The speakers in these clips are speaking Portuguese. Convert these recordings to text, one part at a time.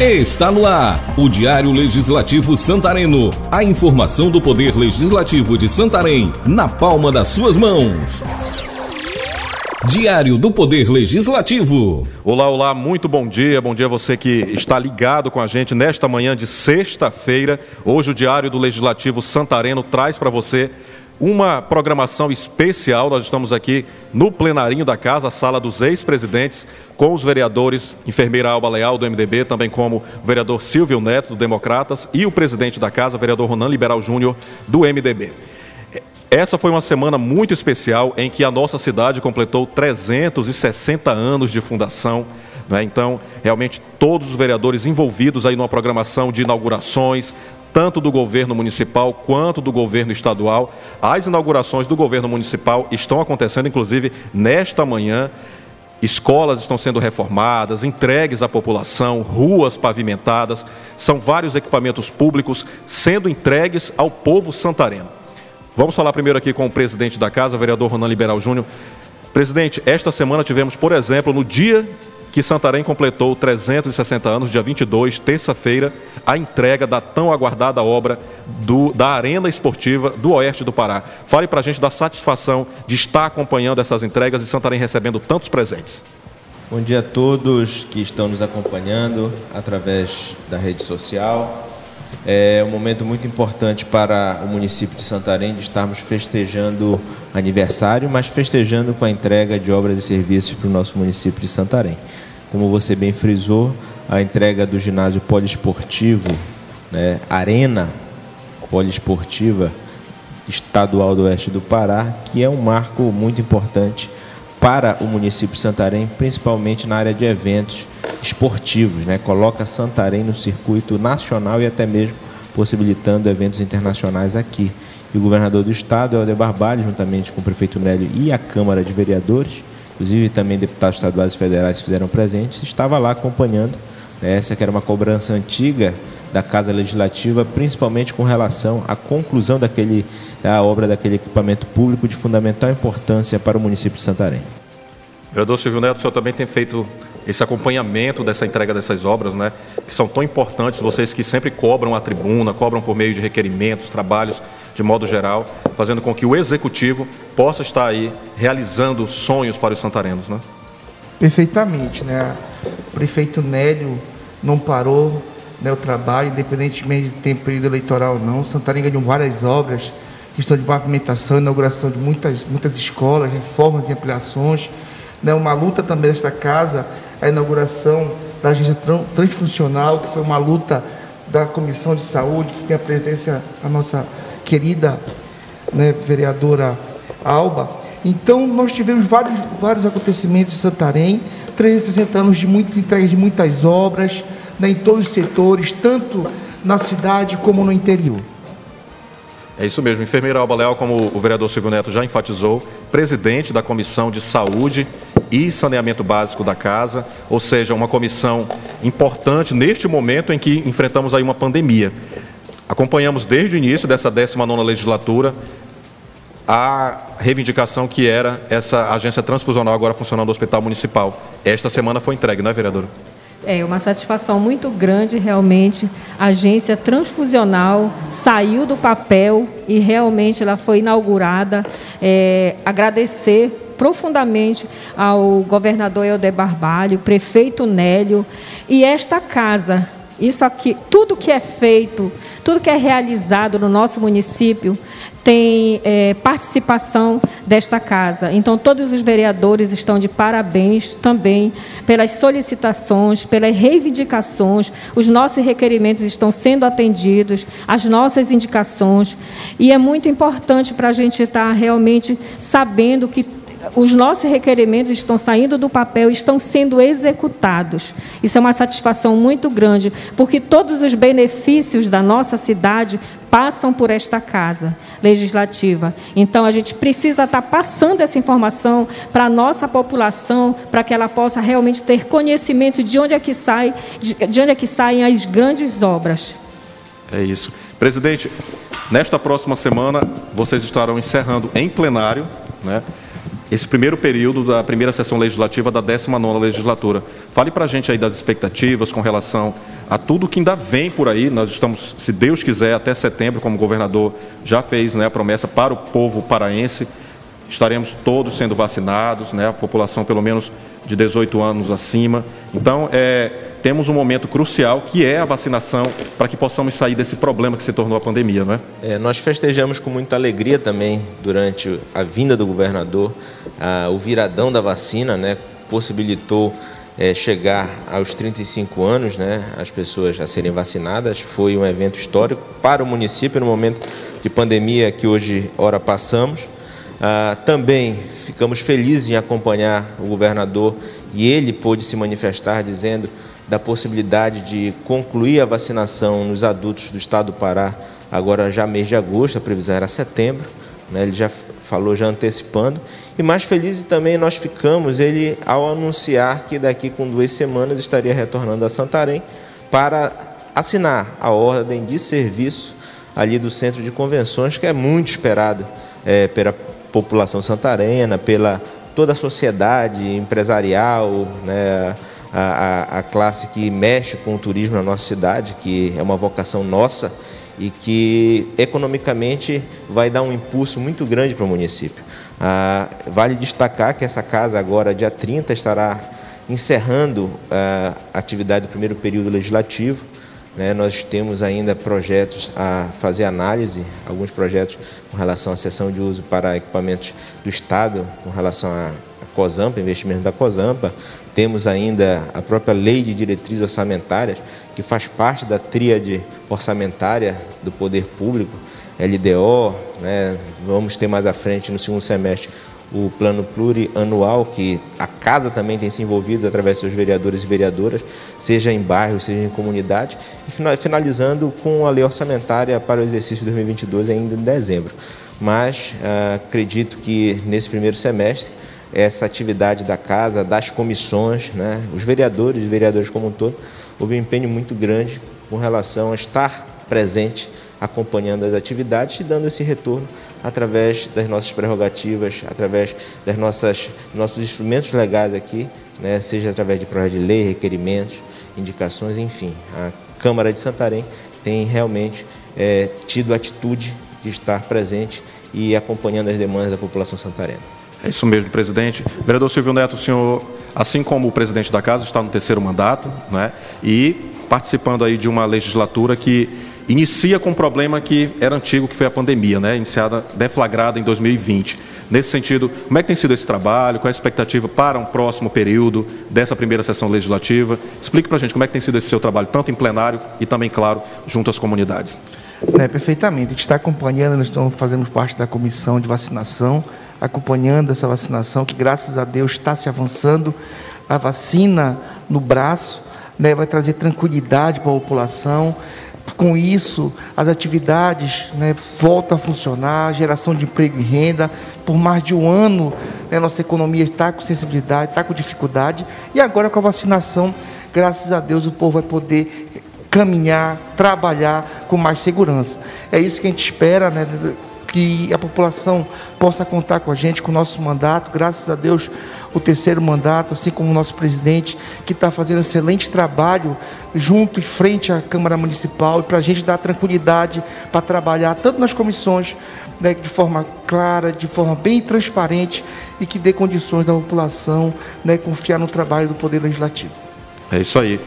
Está no ar o Diário Legislativo Santareno. A informação do Poder Legislativo de Santarém na palma das suas mãos. Diário do Poder Legislativo. Olá, olá, muito bom dia. Bom dia a você que está ligado com a gente nesta manhã de sexta-feira. Hoje o Diário do Legislativo Santareno traz para você uma programação especial. Nós estamos aqui no plenarinho da casa, a sala dos ex-presidentes, com os vereadores, enfermeira Alba Leal, do MDB, também como o vereador Silvio Neto, do Democratas, e o presidente da casa, o vereador Ronan Liberal Júnior, do MDB. Essa foi uma semana muito especial em que a nossa cidade completou 360 anos de fundação. Né? Então, realmente, todos os vereadores envolvidos aí numa programação de inaugurações, tanto do governo municipal quanto do governo estadual. As inaugurações do governo municipal estão acontecendo, inclusive, nesta manhã. Escolas estão sendo reformadas, entregues à população, ruas pavimentadas, são vários equipamentos públicos sendo entregues ao povo santareno. Vamos falar primeiro aqui com o presidente da casa, o vereador Ronan Liberal Júnior. Presidente, esta semana tivemos, por exemplo, no dia que Santarém completou 360 anos, dia 22, terça-feira, a entrega da tão aguardada obra do, da Arena Esportiva do Oeste do Pará. Fale para a gente da satisfação de estar acompanhando essas entregas e Santarém recebendo tantos presentes. Bom dia a todos que estão nos acompanhando através da rede social. É um momento muito importante para o município de Santarém de estarmos festejando aniversário, mas festejando com a entrega de obras e serviços para o nosso município de Santarém. Como você bem frisou, a entrega do ginásio poliesportivo, né, Arena Poliesportiva Estadual do Oeste do Pará, que é um marco muito importante para o município de Santarém, principalmente na área de eventos esportivos, né? Coloca Santarém no circuito nacional e até mesmo possibilitando eventos internacionais aqui. E o governador do estado, Helder Barbalho, juntamente com o prefeito Nélio e a Câmara de Vereadores, inclusive também deputados estaduais e federais fizeram presentes, estava lá acompanhando né? essa que era uma cobrança antiga da Casa Legislativa, principalmente com relação à conclusão daquele, da obra daquele equipamento público de fundamental importância para o município de Santarém. Vereador Silvio Neto, o senhor também tem feito esse acompanhamento dessa entrega dessas obras, né, que são tão importantes, vocês que sempre cobram a tribuna, cobram por meio de requerimentos, trabalhos, de modo geral, fazendo com que o executivo possa estar aí realizando sonhos para os santarenos, né? Perfeitamente, né? O prefeito Nélio não parou né, o trabalho, independentemente de ter período eleitoral ou não. Santarém ganhou várias obras, questão de pavimentação, inauguração de muitas, muitas escolas, reformas e ampliações. Né, uma luta também desta casa a inauguração da agência transfuncional, que foi uma luta da Comissão de Saúde, que tem a presidência a nossa querida né, vereadora Alba. Então, nós tivemos vários, vários acontecimentos em Santarém, 360 anos de entrega de muitas obras, né, em todos os setores, tanto na cidade como no interior. É isso mesmo. Enfermeira Alba Leal, como o vereador Silvio Neto já enfatizou, presidente da Comissão de Saúde e Saneamento Básico da Casa, ou seja, uma comissão importante neste momento em que enfrentamos aí uma pandemia. Acompanhamos desde o início dessa 19ª legislatura a reivindicação que era essa agência transfusional agora funcionando no Hospital Municipal. Esta semana foi entregue, não é, vereadora? É uma satisfação muito grande, realmente. A agência transfusional saiu do papel e realmente ela foi inaugurada. É, agradecer profundamente ao governador Helder Barbalho, prefeito Nélio e esta casa. Isso aqui, tudo que é feito, tudo que é realizado no nosso município tem é, participação desta casa. Então, todos os vereadores estão de parabéns também pelas solicitações, pelas reivindicações. Os nossos requerimentos estão sendo atendidos, as nossas indicações. E é muito importante para a gente estar realmente sabendo que os nossos requerimentos estão saindo do papel, estão sendo executados. Isso é uma satisfação muito grande, porque todos os benefícios da nossa cidade passam por esta casa legislativa. Então a gente precisa estar passando essa informação para a nossa população, para que ela possa realmente ter conhecimento de onde é que sai, de onde é que saem as grandes obras. É isso. Presidente, nesta próxima semana vocês estarão encerrando em plenário, né? Esse primeiro período da primeira sessão legislativa da 19ª legislatura. Fale para a gente aí das expectativas com relação a tudo que ainda vem por aí. Nós estamos, se Deus quiser, até setembro, como o governador já fez né, a promessa para o povo paraense, estaremos todos sendo vacinados, né, a população pelo menos de 18 anos acima. Então, é, temos um momento crucial que é a vacinação para que possamos sair desse problema que se tornou a pandemia, não é? é nós festejamos com muita alegria também durante a vinda do governador o viradão da vacina, né? Possibilitou é, chegar aos 35 anos, né? As pessoas a serem vacinadas foi um evento histórico para o município no momento de pandemia que hoje ora passamos. Ah, também ficamos felizes em acompanhar o governador e ele pôde se manifestar dizendo da possibilidade de concluir a vacinação nos adultos do estado do Pará agora já mês de agosto, a previsão era setembro, né? ele já falou já antecipando. E mais felizes também nós ficamos ele ao anunciar que daqui com duas semanas estaria retornando a Santarém para assinar a ordem de serviço ali do centro de convenções, que é muito esperado é, pela população santarena, pela toda a sociedade empresarial, né, a, a, a, classe que mexe com o turismo na nossa cidade, que é uma vocação nossa e que economicamente vai dar um impulso muito grande para o município. Ah, vale destacar que essa casa agora, dia 30, estará encerrando ah, a atividade do primeiro período legislativo. Né? Nós temos ainda projetos a fazer análise, alguns projetos com relação à sessão de uso para equipamentos do Estado, com relação à COSAMPA, investimento da COSAMPA. Temos ainda a própria lei de diretrizes orçamentárias, que faz parte da tríade orçamentária do poder público, LDO, né? vamos ter mais à frente no segundo semestre o plano plurianual, que a casa também tem se envolvido através dos seus vereadores e vereadoras, seja em bairros, seja em comunidade, e finalizando com a lei orçamentária para o exercício de 2022 ainda em dezembro. Mas ah, acredito que nesse primeiro semestre essa atividade da casa, das comissões, né, os vereadores e vereadores como um todo, houve um empenho muito grande com relação a estar presente acompanhando as atividades e dando esse retorno através das nossas prerrogativas, através das nossas nossos instrumentos legais aqui, né, seja através de projetos de lei, requerimentos, indicações, enfim. A Câmara de Santarém tem realmente é, tido a atitude de estar presente e acompanhando as demandas da população santarena. É isso mesmo, presidente. Vereador Silvio Neto, o senhor, assim como o presidente da casa, está no terceiro mandato, né? E participando aí de uma legislatura que inicia com um problema que era antigo, que foi a pandemia, né? iniciada, deflagrada em 2020. Nesse sentido, como é que tem sido esse trabalho? Qual é a expectativa para um próximo período dessa primeira sessão legislativa? Explique para a gente como é que tem sido esse seu trabalho, tanto em plenário e também, claro, junto às comunidades. É, perfeitamente. A gente está acompanhando, nós estamos fazendo parte da comissão de vacinação, acompanhando essa vacinação, que graças a Deus está se avançando. A vacina no braço né, vai trazer tranquilidade para a população com isso, as atividades né, voltam a funcionar, geração de emprego e renda. Por mais de um ano, né, nossa economia está com sensibilidade, está com dificuldade. E agora, com a vacinação, graças a Deus, o povo vai poder caminhar, trabalhar com mais segurança. É isso que a gente espera, né, que a população possa contar com a gente, com o nosso mandato. Graças a Deus, o terceiro mandato, assim como o nosso presidente, que está fazendo excelente trabalho junto e frente à Câmara Municipal, e para a gente dar tranquilidade para trabalhar tanto nas comissões, né, de forma clara, de forma bem transparente e que dê condições da população né, confiar no trabalho do Poder Legislativo. É isso aí.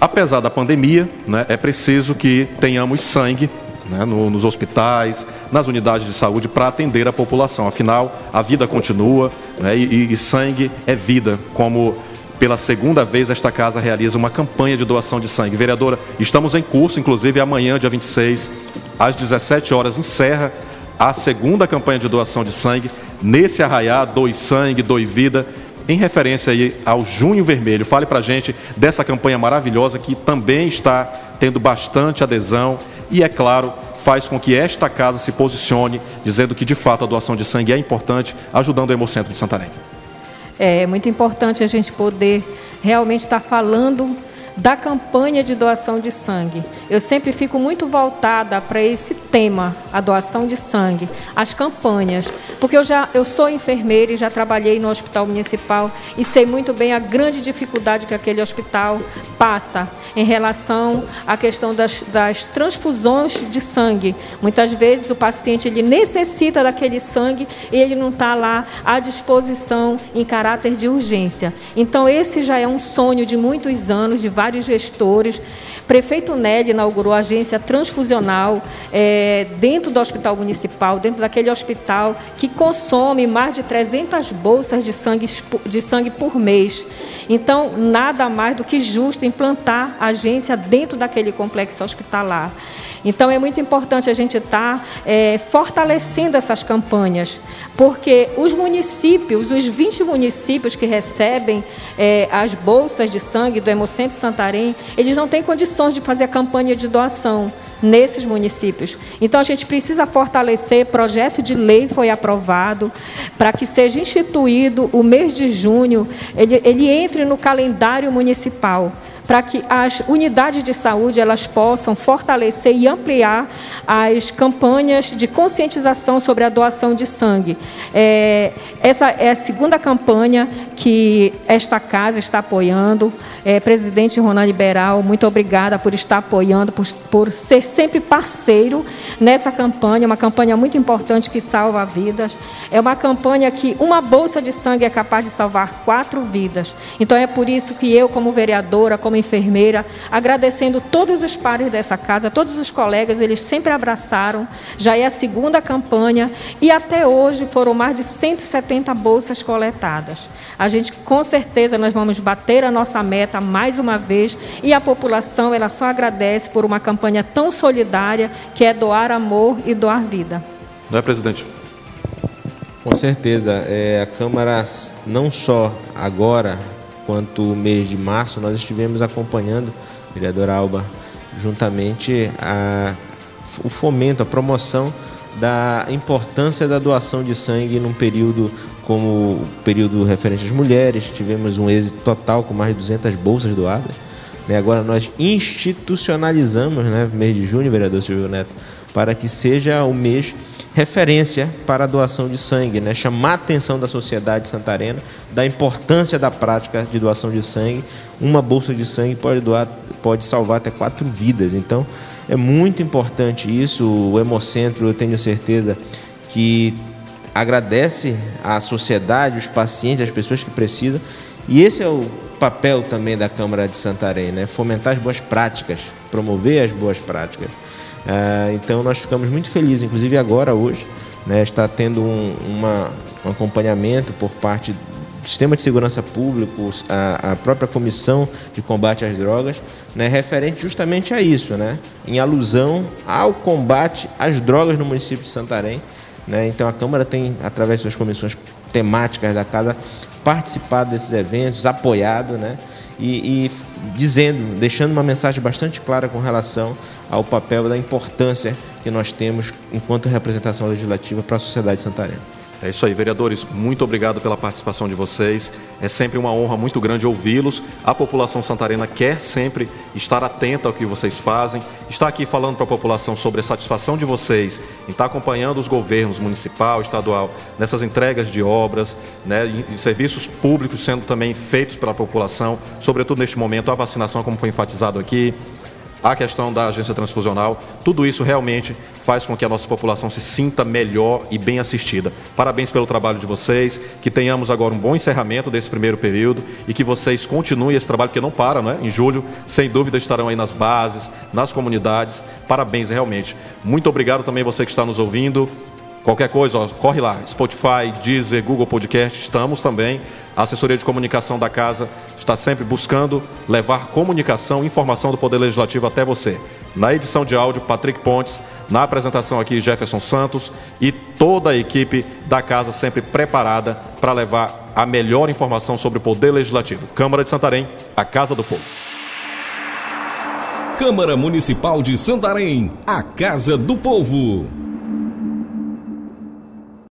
Apesar da pandemia, né, é preciso que tenhamos sangue né, no, nos hospitais, nas unidades de saúde, para atender a população. Afinal, a vida continua né, e, e sangue é vida, como pela segunda vez esta casa realiza uma campanha de doação de sangue. Vereadora, estamos em curso, inclusive amanhã, dia 26, às 17 horas, encerra a segunda campanha de doação de sangue. Nesse arraiá, doe sangue, doe vida, em referência aí ao Junho Vermelho. Fale para gente dessa campanha maravilhosa que também está tendo bastante adesão e, é claro, faz com que esta casa se posicione, dizendo que de fato a doação de sangue é importante, ajudando o Hemocentro de Santarém. É muito importante a gente poder realmente estar falando da campanha de doação de sangue. Eu sempre fico muito voltada para esse tema, a doação de sangue, as campanhas, porque eu já eu sou enfermeira e já trabalhei no hospital municipal e sei muito bem a grande dificuldade que aquele hospital passa em relação à questão das, das transfusões de sangue. Muitas vezes o paciente ele necessita daquele sangue e ele não está lá à disposição em caráter de urgência. Então esse já é um sonho de muitos anos de vários gestores prefeito Nelly inaugurou a agência transfusional é, dentro do hospital municipal, dentro daquele hospital que consome mais de 300 bolsas de sangue, de sangue por mês. Então, nada mais do que justo implantar a agência dentro daquele complexo hospitalar. Então é muito importante a gente estar tá, é, fortalecendo essas campanhas, porque os municípios, os 20 municípios que recebem é, as bolsas de sangue do Hemocentro Santarém, eles não têm condições de fazer a campanha de doação nesses municípios. Então a gente precisa fortalecer, projeto de lei foi aprovado para que seja instituído o mês de junho, ele, ele entre no calendário municipal para que as unidades de saúde elas possam fortalecer e ampliar as campanhas de conscientização sobre a doação de sangue. É, essa é a segunda campanha que esta casa está apoiando. É, presidente Ronald Liberal, muito obrigada por estar apoiando, por, por ser sempre parceiro nessa campanha, uma campanha muito importante que salva vidas. É uma campanha que uma bolsa de sangue é capaz de salvar quatro vidas. Então é por isso que eu, como vereadora, como enfermeira, agradecendo todos os pares dessa casa, todos os colegas, eles sempre abraçaram. Já é a segunda campanha e até hoje foram mais de 170 bolsas coletadas. A gente, com certeza, nós vamos bater a nossa meta mais uma vez e a população, ela só agradece por uma campanha tão solidária que é doar amor e doar vida. Não é, presidente? Com certeza. É, a Câmara, não só agora, quanto o mês de março, nós estivemos acompanhando, vereadora Alba, juntamente a, o fomento, a promoção da importância da doação de sangue num período como o período referente às mulheres, tivemos um êxito total com mais de 200 bolsas doadas. Né? Agora nós institucionalizamos, né, mês de junho, vereador Silvio Neto, para que seja o mês referência para a doação de sangue, né? chamar a atenção da sociedade santarena da importância da prática de doação de sangue. Uma bolsa de sangue pode doar, pode salvar até quatro vidas. Então, é muito importante isso. O Hemocentro, eu tenho certeza que agradece à sociedade, os pacientes, as pessoas que precisam. E esse é o papel também da Câmara de Santarém, né? fomentar as boas práticas, promover as boas práticas. Uh, então nós ficamos muito felizes, inclusive agora, hoje, né, está tendo um, uma, um acompanhamento por parte do Sistema de Segurança Público, a, a própria Comissão de Combate às Drogas, né, referente justamente a isso, né, em alusão ao combate às drogas no município de Santarém. Né, então a Câmara tem, através de suas comissões temáticas da casa, participado desses eventos, apoiado, né, e, e dizendo, deixando uma mensagem bastante clara com relação ao papel da importância que nós temos enquanto representação legislativa para a sociedade santarena. É isso aí, vereadores. Muito obrigado pela participação de vocês. É sempre uma honra muito grande ouvi-los. A população santarena quer sempre estar atenta ao que vocês fazem. Está aqui falando para a população sobre a satisfação de vocês em estar acompanhando os governos municipal, estadual, nessas entregas de obras, né, serviços públicos sendo também feitos pela população, sobretudo neste momento a vacinação, como foi enfatizado aqui a questão da agência transfusional, tudo isso realmente faz com que a nossa população se sinta melhor e bem assistida. Parabéns pelo trabalho de vocês, que tenhamos agora um bom encerramento desse primeiro período e que vocês continuem esse trabalho, que não para, não é? Em julho, sem dúvida, estarão aí nas bases, nas comunidades. Parabéns, realmente. Muito obrigado também você que está nos ouvindo. Qualquer coisa, ó, corre lá, Spotify, Deezer, Google Podcast, estamos também. A assessoria de comunicação da casa está sempre buscando levar comunicação informação do Poder Legislativo até você. Na edição de áudio, Patrick Pontes, na apresentação aqui, Jefferson Santos e toda a equipe da casa sempre preparada para levar a melhor informação sobre o Poder Legislativo. Câmara de Santarém, a Casa do Povo. Câmara Municipal de Santarém, a Casa do Povo.